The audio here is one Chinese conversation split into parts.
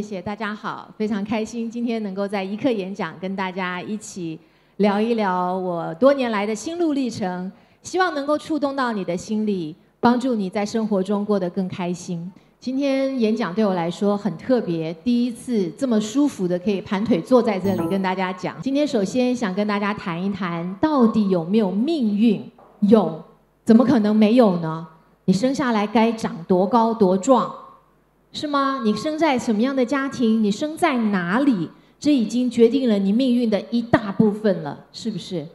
谢谢大家好，非常开心今天能够在一刻演讲跟大家一起聊一聊我多年来的心路历程，希望能够触动到你的心里，帮助你在生活中过得更开心。今天演讲对我来说很特别，第一次这么舒服的可以盘腿坐在这里跟大家讲。今天首先想跟大家谈一谈，到底有没有命运？有，怎么可能没有呢？你生下来该长多高多壮？是吗？你生在什么样的家庭？你生在哪里？这已经决定了你命运的一大部分了，是不是？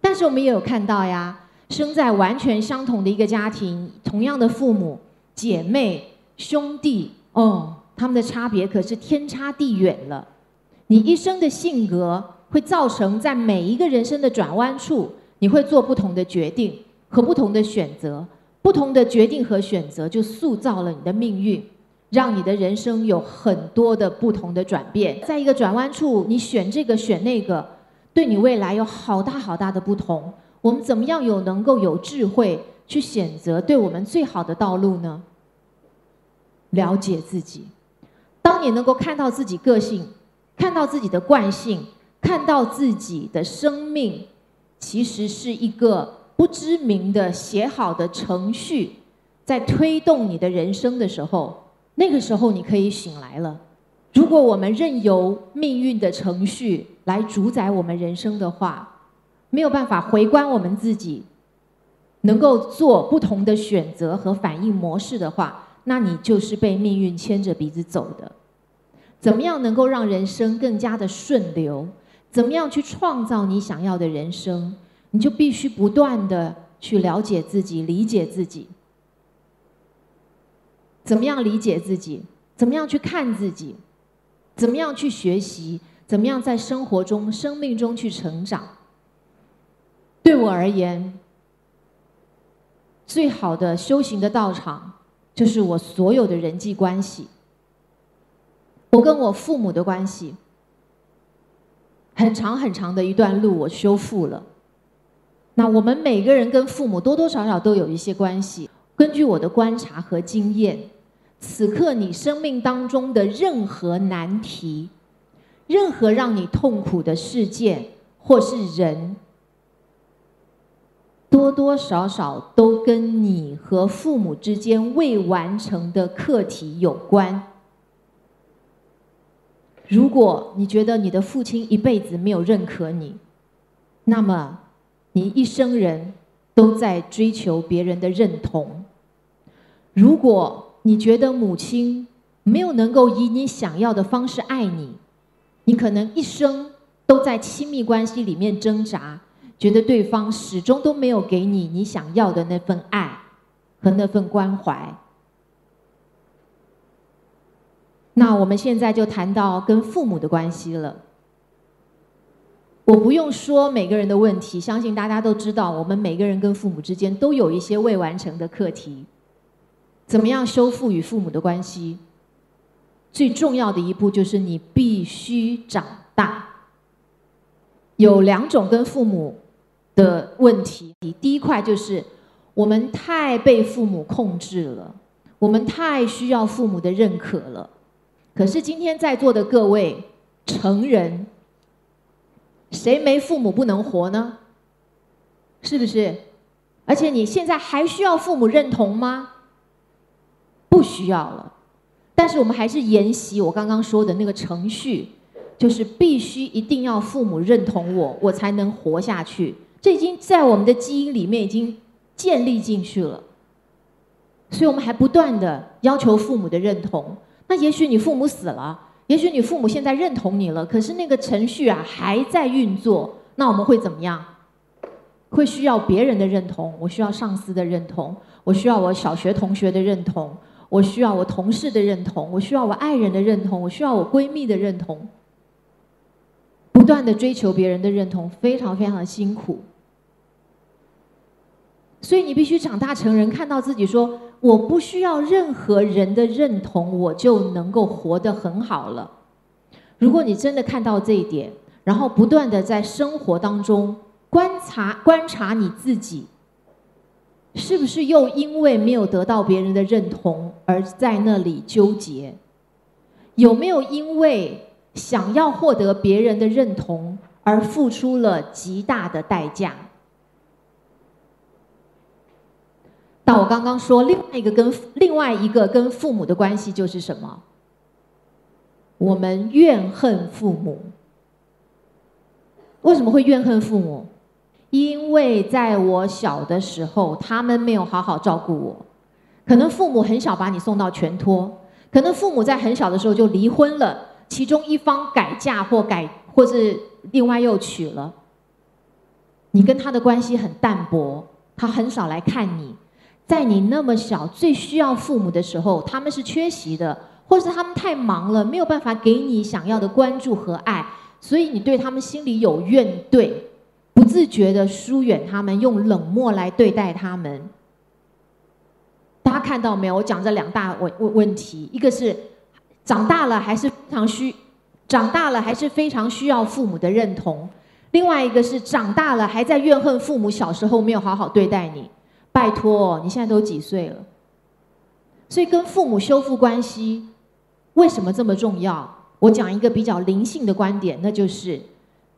但是我们也有看到呀，生在完全相同的一个家庭，同样的父母、姐妹、兄弟，哦，他们的差别可是天差地远了。你一生的性格会造成在每一个人生的转弯处，你会做不同的决定和不同的选择，不同的决定和选择就塑造了你的命运。让你的人生有很多的不同的转变，在一个转弯处，你选这个选那个，对你未来有好大好大的不同。我们怎么样有能够有智慧去选择对我们最好的道路呢？了解自己，当你能够看到自己个性，看到自己的惯性，看到自己的生命，其实是一个不知名的写好的程序，在推动你的人生的时候。那个时候你可以醒来了。如果我们任由命运的程序来主宰我们人生的话，没有办法回观我们自己，能够做不同的选择和反应模式的话，那你就是被命运牵着鼻子走的。怎么样能够让人生更加的顺流？怎么样去创造你想要的人生？你就必须不断的去了解自己，理解自己。怎么样理解自己？怎么样去看自己？怎么样去学习？怎么样在生活中、生命中去成长？对我而言，最好的修行的道场，就是我所有的人际关系。我跟我父母的关系，很长很长的一段路，我修复了。那我们每个人跟父母多多少少都有一些关系。根据我的观察和经验。此刻你生命当中的任何难题，任何让你痛苦的事件或是人，多多少少都跟你和父母之间未完成的课题有关。如果你觉得你的父亲一辈子没有认可你，那么你一生人都在追求别人的认同。如果你觉得母亲没有能够以你想要的方式爱你，你可能一生都在亲密关系里面挣扎，觉得对方始终都没有给你你想要的那份爱和那份关怀。那我们现在就谈到跟父母的关系了。我不用说每个人的问题，相信大家都知道，我们每个人跟父母之间都有一些未完成的课题。怎么样修复与父母的关系？最重要的一步就是你必须长大。有两种跟父母的问题，第一块就是我们太被父母控制了，我们太需要父母的认可了。可是今天在座的各位成人，谁没父母不能活呢？是不是？而且你现在还需要父母认同吗？不需要了，但是我们还是沿袭我刚刚说的那个程序，就是必须一定要父母认同我，我才能活下去。这已经在我们的基因里面已经建立进去了，所以我们还不断的要求父母的认同。那也许你父母死了，也许你父母现在认同你了，可是那个程序啊还在运作，那我们会怎么样？会需要别人的认同，我需要上司的认同，我需要我小学同学的认同。我需要我同事的认同，我需要我爱人的认同，我需要我闺蜜的认同。不断的追求别人的认同，非常非常的辛苦。所以你必须长大成人，看到自己说：我不需要任何人的认同，我就能够活得很好了。如果你真的看到这一点，然后不断的在生活当中观察观察你自己。是不是又因为没有得到别人的认同而在那里纠结？有没有因为想要获得别人的认同而付出了极大的代价？但我刚刚说，另外一个跟另外一个跟父母的关系就是什么？我们怨恨父母。为什么会怨恨父母？因为在我小的时候，他们没有好好照顾我。可能父母很小把你送到全托，可能父母在很小的时候就离婚了，其中一方改嫁或改或是另外又娶了。你跟他的关系很淡薄，他很少来看你。在你那么小、最需要父母的时候，他们是缺席的，或是他们太忙了，没有办法给你想要的关注和爱，所以你对他们心里有怨怼，不自觉的疏远他们，用冷漠来对待他们。大家看到没有？我讲这两大问问问题，一个是长大了还是非常需，长大了还是非常需要父母的认同；另外一个是长大了还在怨恨父母小时候没有好好对待你。拜托，你现在都几岁了？所以跟父母修复关系，为什么这么重要？我讲一个比较灵性的观点，那就是：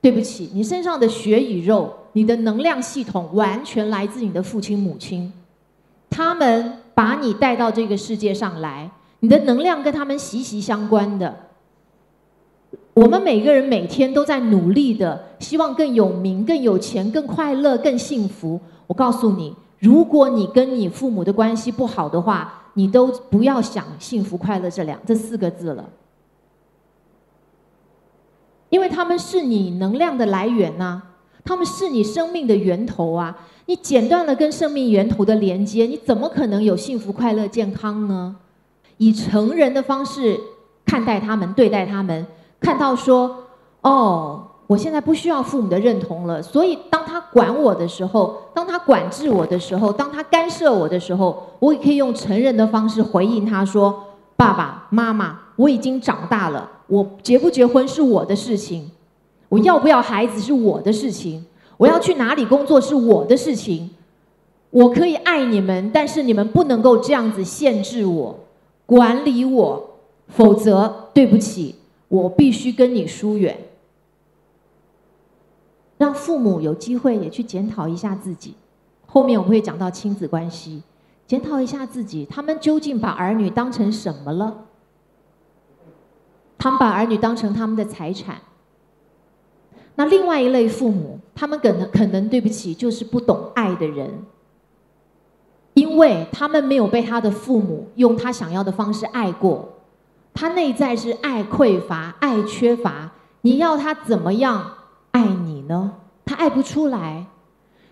对不起，你身上的血与肉，你的能量系统完全来自你的父亲母亲，他们把你带到这个世界上来，你的能量跟他们息息相关的。我们每个人每天都在努力的，希望更有名、更有钱、更快乐、更幸福。我告诉你。如果你跟你父母的关系不好的话，你都不要想幸福快乐这两这四个字了，因为他们是你能量的来源呐，他们是你生命的源头啊。你剪断了跟生命源头的连接，你怎么可能有幸福快乐健康呢？以成人的方式看待他们，对待他们，看到说，哦。我现在不需要父母的认同了，所以当他管我的时候，当他管制我的时候，当他干涉我的时候，我也可以用成人的方式回应他说：“爸爸妈妈，我已经长大了，我结不结婚是我的事情，我要不要孩子是我的事情，我要去哪里工作是我的事情，我可以爱你们，但是你们不能够这样子限制我、管理我，否则对不起，我必须跟你疏远。”让父母有机会也去检讨一下自己，后面我会讲到亲子关系，检讨一下自己，他们究竟把儿女当成什么了？他们把儿女当成他们的财产。那另外一类父母，他们可能可能对不起，就是不懂爱的人，因为他们没有被他的父母用他想要的方式爱过，他内在是爱匮乏、爱缺乏，你要他怎么样？爱你呢，他爱不出来，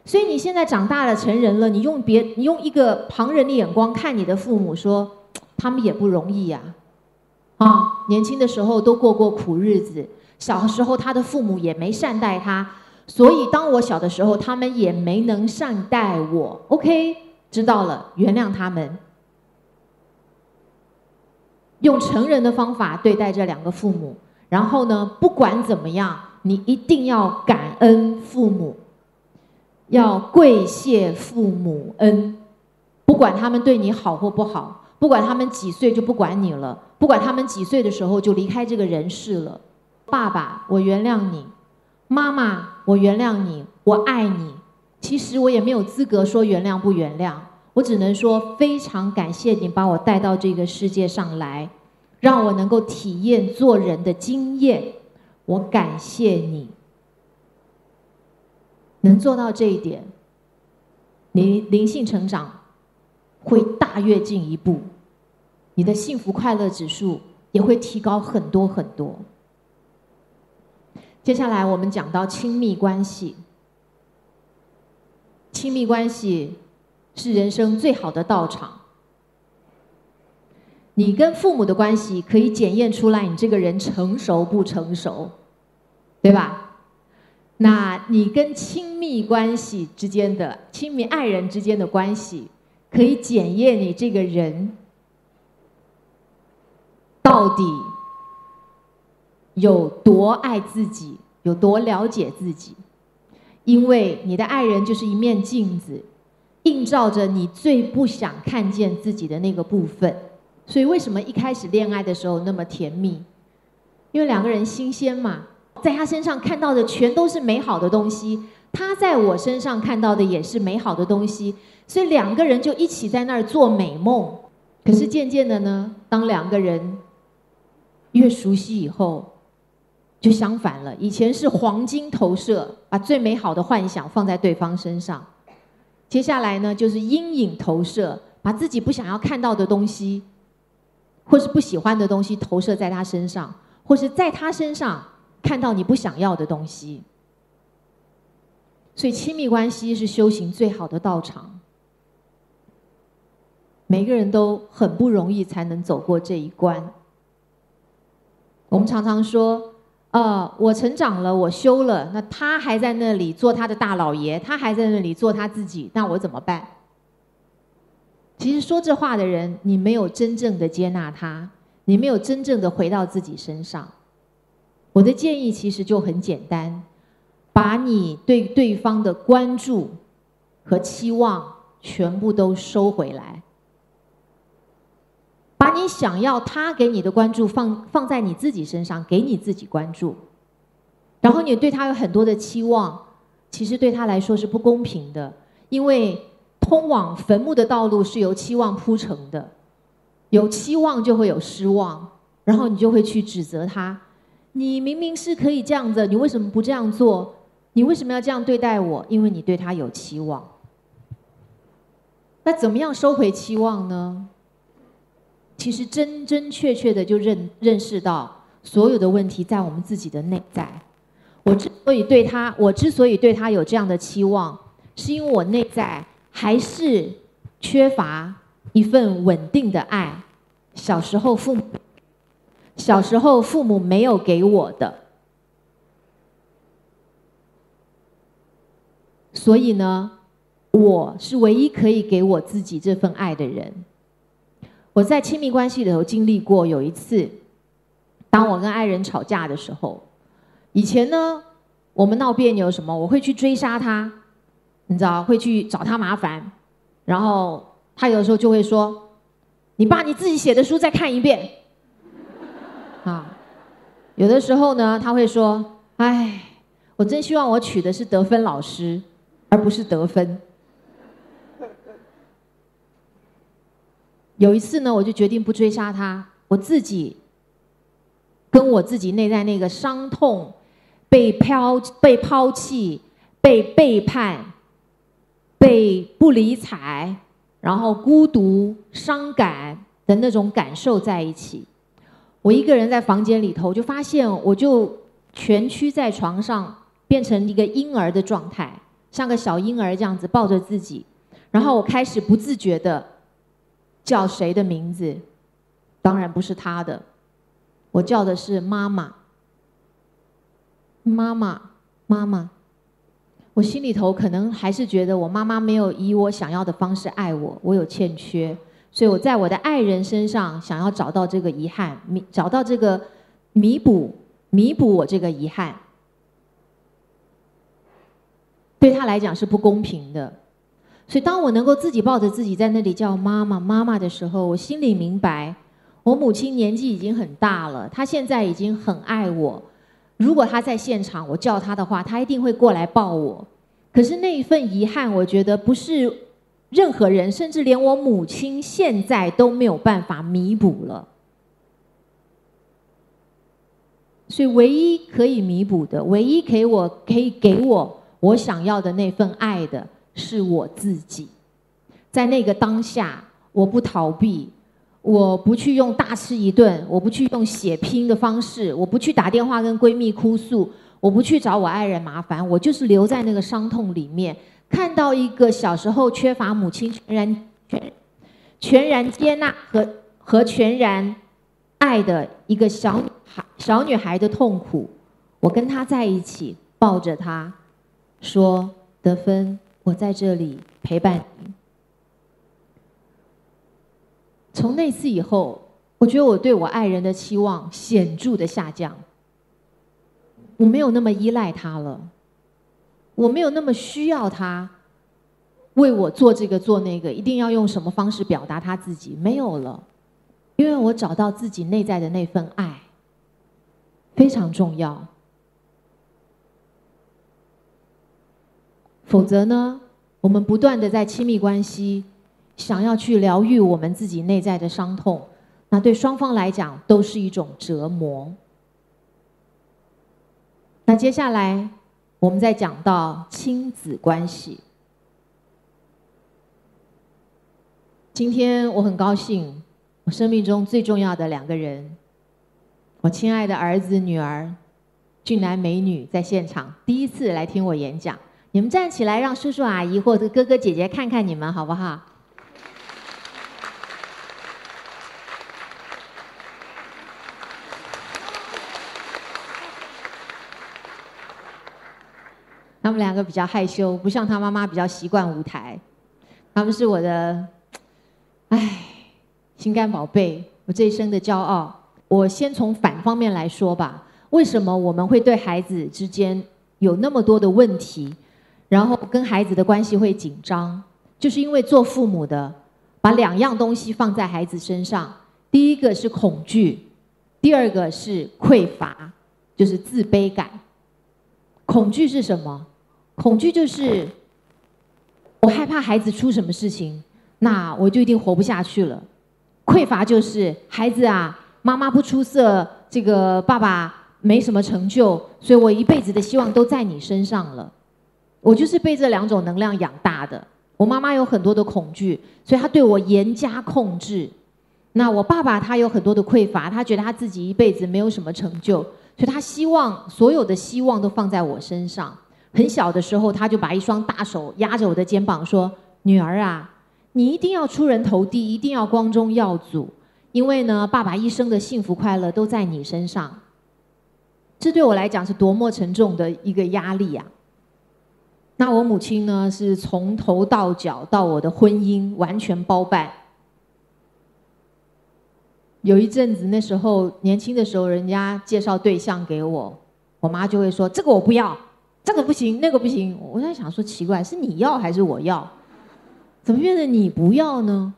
所以你现在长大了，成人了，你用别你用一个旁人的眼光看你的父母，说他们也不容易呀，啊年轻的时候都过过苦日子，小时候他的父母也没善待他，所以当我小的时候，他们也没能善待我。OK，知道了，原谅他们，用成人的方法对待这两个父母，然后呢，不管怎么样。你一定要感恩父母，要跪谢父母恩，不管他们对你好或不好，不管他们几岁就不管你了，不管他们几岁的时候就离开这个人世了。爸爸，我原谅你；妈妈，我原谅你，我爱你。其实我也没有资格说原谅不原谅，我只能说非常感谢你把我带到这个世界上来，让我能够体验做人的经验。我感谢你能做到这一点，灵灵性成长会大跃进一步，你的幸福快乐指数也会提高很多很多。接下来我们讲到亲密关系，亲密关系是人生最好的道场。你跟父母的关系可以检验出来你这个人成熟不成熟。对吧？那你跟亲密关系之间的亲密爱人之间的关系，可以检验你这个人到底有多爱自己，有多了解自己。因为你的爱人就是一面镜子，映照着你最不想看见自己的那个部分。所以为什么一开始恋爱的时候那么甜蜜？因为两个人新鲜嘛，在他身上看到的全都是美好的东西，他在我身上看到的也是美好的东西，所以两个人就一起在那儿做美梦。可是渐渐的呢，当两个人越熟悉以后，就相反了。以前是黄金投射，把最美好的幻想放在对方身上；接下来呢，就是阴影投射，把自己不想要看到的东西，或是不喜欢的东西投射在他身上。或是在他身上看到你不想要的东西，所以亲密关系是修行最好的道场。每个人都很不容易才能走过这一关。我们常常说，呃，我成长了，我修了，那他还在那里做他的大老爷，他还在那里做他自己，那我怎么办？其实说这话的人，你没有真正的接纳他。你没有真正的回到自己身上，我的建议其实就很简单，把你对对方的关注和期望全部都收回来，把你想要他给你的关注放放在你自己身上，给你自己关注，然后你对他有很多的期望，其实对他来说是不公平的，因为通往坟墓的道路是由期望铺成的。有期望就会有失望，然后你就会去指责他。你明明是可以这样子，你为什么不这样做？你为什么要这样对待我？因为你对他有期望。那怎么样收回期望呢？其实真真确确的就认认识到，所有的问题在我们自己的内在。我之所以对他，我之所以对他有这样的期望，是因为我内在还是缺乏。一份稳定的爱，小时候父母小时候父母没有给我的，所以呢，我是唯一可以给我自己这份爱的人。我在亲密关系里头经历过有一次，当我跟爱人吵架的时候，以前呢，我们闹别扭什么，我会去追杀他，你知道，会去找他麻烦，然后。他有时候就会说：“你把你自己写的书再看一遍。”啊，有的时候呢，他会说：“哎，我真希望我娶的是得分老师，而不是得分。”有一次呢，我就决定不追杀他，我自己跟我自己内在那个伤痛、被抛、被抛弃、被背叛、被不理睬。然后孤独、伤感的那种感受在一起，我一个人在房间里头，就发现我就蜷曲在床上，变成一个婴儿的状态，像个小婴儿这样子抱着自己，然后我开始不自觉的叫谁的名字，当然不是他的，我叫的是妈妈，妈妈，妈妈。我心里头可能还是觉得我妈妈没有以我想要的方式爱我，我有欠缺，所以我在我的爱人身上想要找到这个遗憾，弥找到这个弥补，弥补我这个遗憾，对他来讲是不公平的。所以当我能够自己抱着自己在那里叫妈妈妈妈的时候，我心里明白，我母亲年纪已经很大了，她现在已经很爱我。如果他在现场，我叫他的话，他一定会过来抱我。可是那一份遗憾，我觉得不是任何人，甚至连我母亲现在都没有办法弥补了。所以，唯一可以弥补的，唯一给我可以给我我想要的那份爱的，是我自己。在那个当下，我不逃避。我不去用大吃一顿，我不去用血拼的方式，我不去打电话跟闺蜜哭诉，我不去找我爱人麻烦，我就是留在那个伤痛里面，看到一个小时候缺乏母亲全然全全然接纳和和全然爱的一个小女孩小女孩的痛苦，我跟她在一起，抱着她，说得分，我在这里陪伴你。从那次以后，我觉得我对我爱人的期望显著的下降。我没有那么依赖他了，我没有那么需要他为我做这个做那个，一定要用什么方式表达他自己，没有了。因为我找到自己内在的那份爱，非常重要。否则呢，我们不断的在亲密关系，想要去疗愈我们自己内在的伤痛，那对双方来讲都是一种折磨。那接下来，我们再讲到亲子关系。今天我很高兴，我生命中最重要的两个人，我亲爱的儿子女儿，俊男美女在现场，第一次来听我演讲。你们站起来，让叔叔阿姨或者哥哥姐姐看看你们，好不好？他们两个比较害羞，不像他妈妈比较习惯舞台。他们是我的。唉，心肝宝贝，我这一生的骄傲。我先从反方面来说吧。为什么我们会对孩子之间有那么多的问题，然后跟孩子的关系会紧张？就是因为做父母的把两样东西放在孩子身上。第一个是恐惧，第二个是匮乏，就是自卑感。恐惧是什么？恐惧就是我害怕孩子出什么事情。那我就一定活不下去了。匮乏就是孩子啊，妈妈不出色，这个爸爸没什么成就，所以我一辈子的希望都在你身上了。我就是被这两种能量养大的。我妈妈有很多的恐惧，所以她对我严加控制。那我爸爸他有很多的匮乏，他觉得他自己一辈子没有什么成就，所以他希望所有的希望都放在我身上。很小的时候，他就把一双大手压着我的肩膀说：“女儿啊。”你一定要出人头地，一定要光宗耀祖，因为呢，爸爸一生的幸福快乐都在你身上。这对我来讲是多么沉重的一个压力呀！那我母亲呢，是从头到脚到我的婚姻完全包办。有一阵子，那时候年轻的时候，人家介绍对象给我，我妈就会说：“这个我不要，这个不行，那个不行。”我在想说，奇怪，是你要还是我要？怎么变成你不要呢？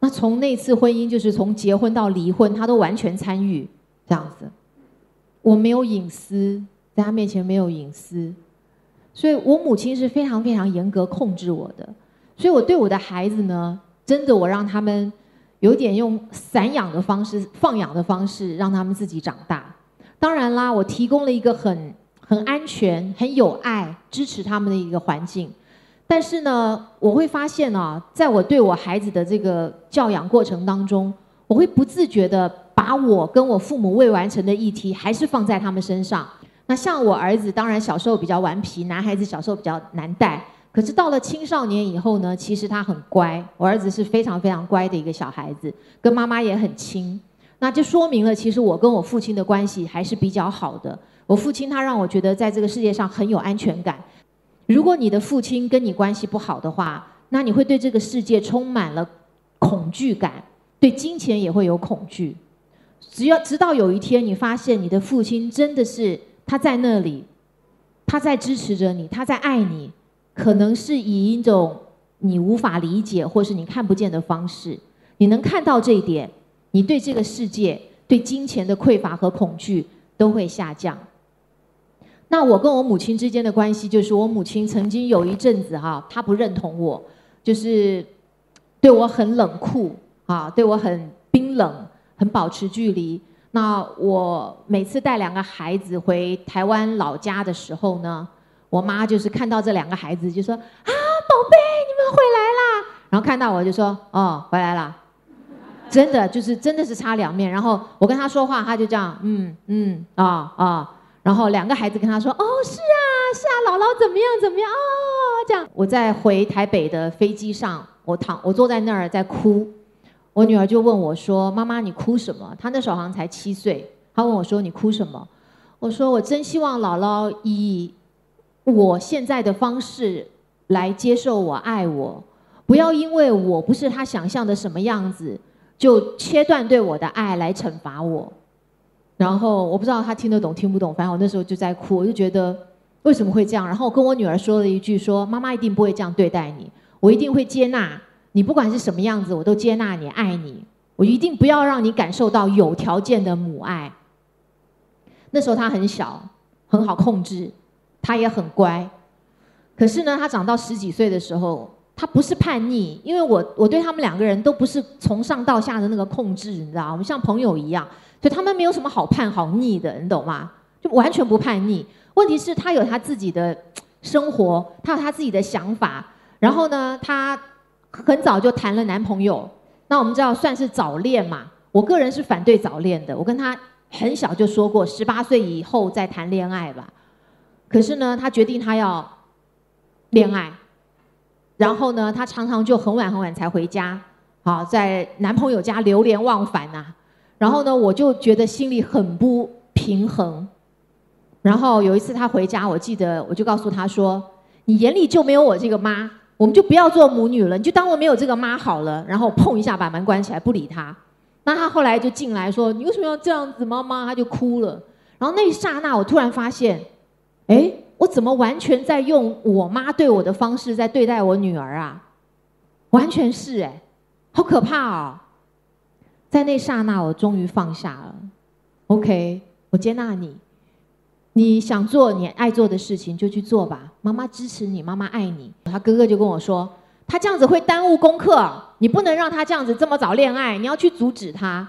那从那次婚姻，就是从结婚到离婚，他都完全参与这样子。我没有隐私，在他面前没有隐私，所以我母亲是非常非常严格控制我的。所以我对我的孩子呢，真的我让他们有点用散养的方式、放养的方式，让他们自己长大。当然啦，我提供了一个很很安全、很有爱、支持他们的一个环境。但是呢，我会发现啊，在我对我孩子的这个教养过程当中，我会不自觉的把我跟我父母未完成的议题，还是放在他们身上。那像我儿子，当然小时候比较顽皮，男孩子小时候比较难带。可是到了青少年以后呢，其实他很乖。我儿子是非常非常乖的一个小孩子，跟妈妈也很亲。那就说明了，其实我跟我父亲的关系还是比较好的。我父亲他让我觉得在这个世界上很有安全感。如果你的父亲跟你关系不好的话，那你会对这个世界充满了恐惧感，对金钱也会有恐惧。只要直到有一天你发现你的父亲真的是他在那里，他在支持着你，他在爱你，可能是以一种你无法理解或是你看不见的方式，你能看到这一点，你对这个世界、对金钱的匮乏和恐惧都会下降。那我跟我母亲之间的关系，就是我母亲曾经有一阵子哈，她不认同我，就是对我很冷酷啊，对我很冰冷，很保持距离。那我每次带两个孩子回台湾老家的时候呢，我妈就是看到这两个孩子就说啊，宝贝，你们回来啦。然后看到我就说哦，回来了。真的就是真的是差两面。然后我跟他说话，他就这样，嗯嗯啊啊。然后两个孩子跟他说：“哦，是啊，是啊，姥姥怎么样怎么样啊？”这样，我在回台北的飞机上，我躺，我坐在那儿在哭。我女儿就问我说：“妈妈，你哭什么？”她那时候好像才七岁，她问我说：“你哭什么？”我说：“我真希望姥姥以我现在的方式来接受我、爱我，不要因为我不是她想象的什么样子，就切断对我的爱来惩罚我。”然后我不知道他听得懂听不懂，反正我那时候就在哭，我就觉得为什么会这样？然后我跟我女儿说了一句：说妈妈一定不会这样对待你，我一定会接纳你，不管是什么样子，我都接纳你，爱你。我一定不要让你感受到有条件的母爱。那时候他很小，很好控制，他也很乖。可是呢，他长到十几岁的时候，他不是叛逆，因为我我对他们两个人都不是从上到下的那个控制，你知道，我们像朋友一样，所以他们没有什么好叛好逆的，你懂吗？就完全不叛逆。问题是，他有他自己的生活，他有他自己的想法。然后呢，他很早就谈了男朋友。那我们知道算是早恋嘛？我个人是反对早恋的。我跟他很小就说过，十八岁以后再谈恋爱吧。可是呢，他决定他要恋爱。然后呢，他常常就很晚很晚才回家，好在男朋友家流连忘返呐。然后呢，我就觉得心里很不平衡。然后有一次他回家，我记得我就告诉他说：“你眼里就没有我这个妈，我们就不要做母女了，你就当我没有这个妈好了。”然后砰一下把门关起来，不理他。那他后来就进来说：“你为什么要这样子，妈妈？”他就哭了。然后那一刹那，我突然发现，哎，我怎么完全在用我妈对我的方式在对待我女儿啊？完全是哎，好可怕哦！在那刹那，我终于放下了。OK，我接纳你。你想做你爱做的事情，就去做吧。妈妈支持你，妈妈爱你。他哥哥就跟我说，他这样子会耽误功课，你不能让他这样子这么早恋爱，你要去阻止他。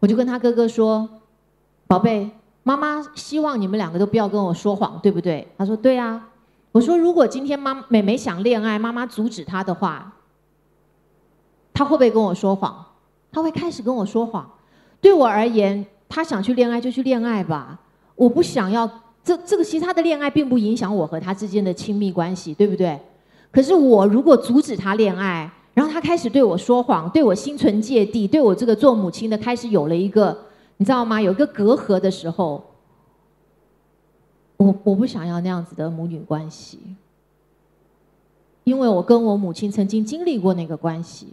我就跟他哥哥说，宝贝，妈妈希望你们两个都不要跟我说谎，对不对？他说对啊。我说如果今天妈美美想恋爱，妈妈阻止他的话，他会不会跟我说谎？他会开始跟我说谎。对我而言，他想去恋爱就去恋爱吧。我不想要这这个其实他的恋爱，并不影响我和他之间的亲密关系，对不对？可是我如果阻止他恋爱，然后他开始对我说谎，对我心存芥蒂，对我这个做母亲的开始有了一个，你知道吗？有一个隔阂的时候，我我不想要那样子的母女关系，因为我跟我母亲曾经经历过那个关系，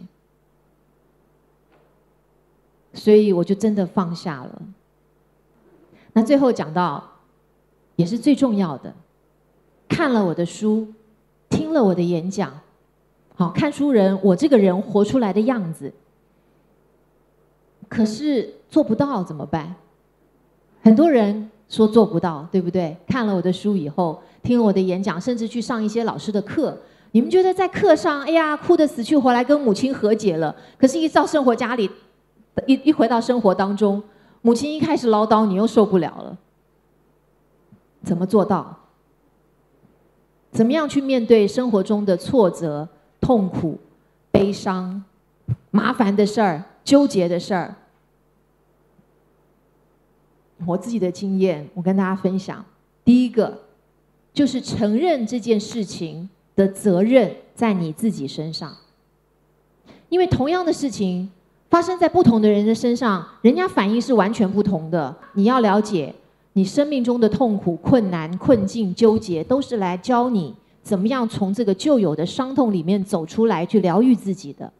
所以我就真的放下了。那最后讲到，也是最重要的，看了我的书，听了我的演讲，好看书人我这个人活出来的样子，可是做不到怎么办？很多人说做不到，对不对？看了我的书以后，听了我的演讲，甚至去上一些老师的课，你们觉得在课上，哎呀，哭得死去活来，跟母亲和解了，可是，一到生活家里，一一回到生活当中。母亲一开始唠叨，你又受不了了。怎么做到？怎么样去面对生活中的挫折、痛苦、悲伤、麻烦的事儿、纠结的事儿？我自己的经验，我跟大家分享。第一个，就是承认这件事情的责任在你自己身上，因为同样的事情。发生在不同的人的身上，人家反应是完全不同的。你要了解，你生命中的痛苦、困难、困境、纠结，都是来教你怎么样从这个旧有的伤痛里面走出来，去疗愈自己的。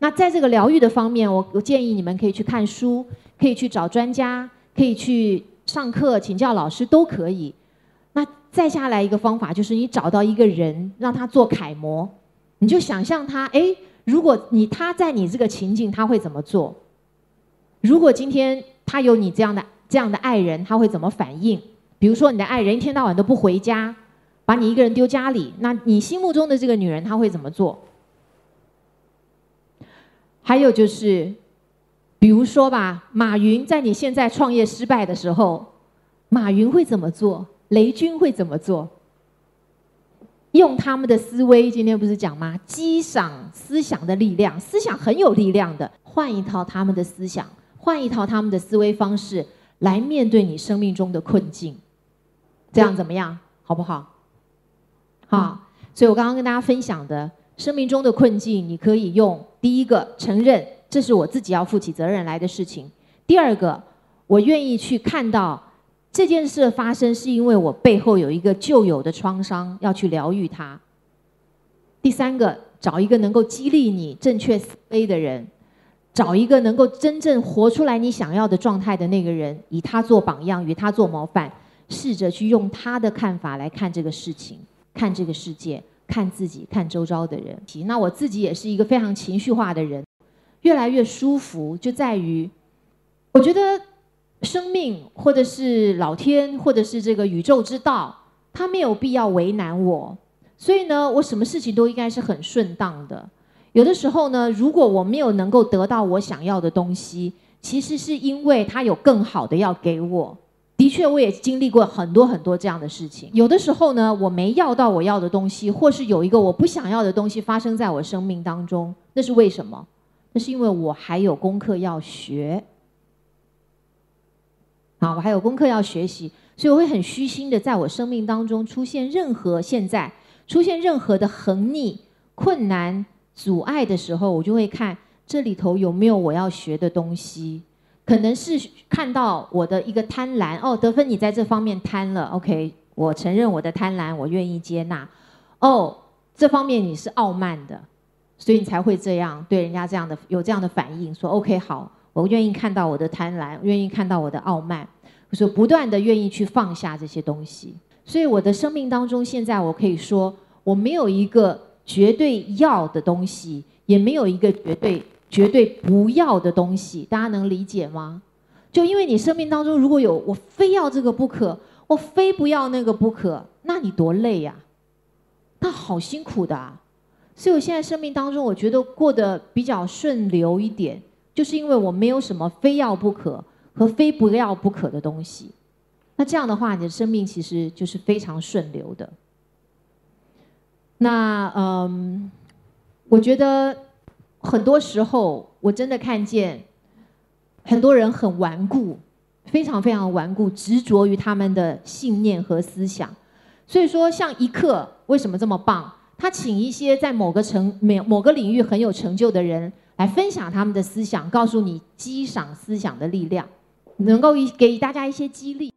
那在这个疗愈的方面，我我建议你们可以去看书，可以去找专家，可以去上课请教老师，都可以。那再下来一个方法，就是你找到一个人，让他做楷模，你就想象他，哎。如果你他在你这个情境，他会怎么做？如果今天他有你这样的这样的爱人，他会怎么反应？比如说你的爱人一天到晚都不回家，把你一个人丢家里，那你心目中的这个女人，她会怎么做？还有就是，比如说吧，马云在你现在创业失败的时候，马云会怎么做？雷军会怎么做？用他们的思维，今天不是讲吗？激赏思想的力量，思想很有力量的。换一套他们的思想，换一套他们的思维方式来面对你生命中的困境，这样怎么样？好不好？好。所以我刚刚跟大家分享的，生命中的困境，你可以用第一个承认，这是我自己要负起责任来的事情。第二个，我愿意去看到。这件事发生是因为我背后有一个旧有的创伤要去疗愈它。第三个，找一个能够激励你正确思维的人，找一个能够真正活出来你想要的状态的那个人，以他做榜样，与他做模范，试着去用他的看法来看这个事情，看这个世界，看自己，看周遭的人。那我自己也是一个非常情绪化的人，越来越舒服，就在于我觉得生命或者是老天或者是这个宇宙之道，他没有必要为难我，所以呢，我什么事情都应该是很顺当的。有的时候呢，如果我没有能够得到我想要的东西，其实是因为他有更好的要给我。的确，我也经历过很多很多这样的事情。有的时候呢，我没要到我要的东西，或是有一个我不想要的东西发生在我生命当中，那是为什么？那是因为我还有功课要学。啊，我还有功课要学习，所以我会很虚心的在我生命当中出现任何现在出现任何的横逆、困难、阻碍的时候，我就会看这里头有没有我要学的东西。可能是看到我的一个贪婪哦，得分你在这方面贪了，OK，我承认我的贪婪，我愿意接纳。哦，这方面你是傲慢的，所以你才会这样对人家这样的有这样的反应，说 OK 好，我愿意看到我的贪婪，愿意看到我的傲慢，我说不断的愿意去放下这些东西。所以我的生命当中，现在我可以说，我没有一个绝对要的东西，也没有一个绝对。绝对不要的东西，大家能理解吗？就因为你生命当中如果有我非要这个不可，我非不要那个不可，那你多累呀，那好辛苦的啊。所以我现在生命当中，我觉得过得比较顺流一点，就是因为我没有什么非要不可和非不要不可的东西。那这样的话，你的生命其实就是非常顺流的。那嗯，我觉得。很多时候，我真的看见很多人很顽固，非常非常顽固，执着于他们的信念和思想。所以说，像一刻为什么这么棒？他请一些在某个成某某个领域很有成就的人来分享他们的思想，告诉你激赏思想的力量，能够给大家一些激励。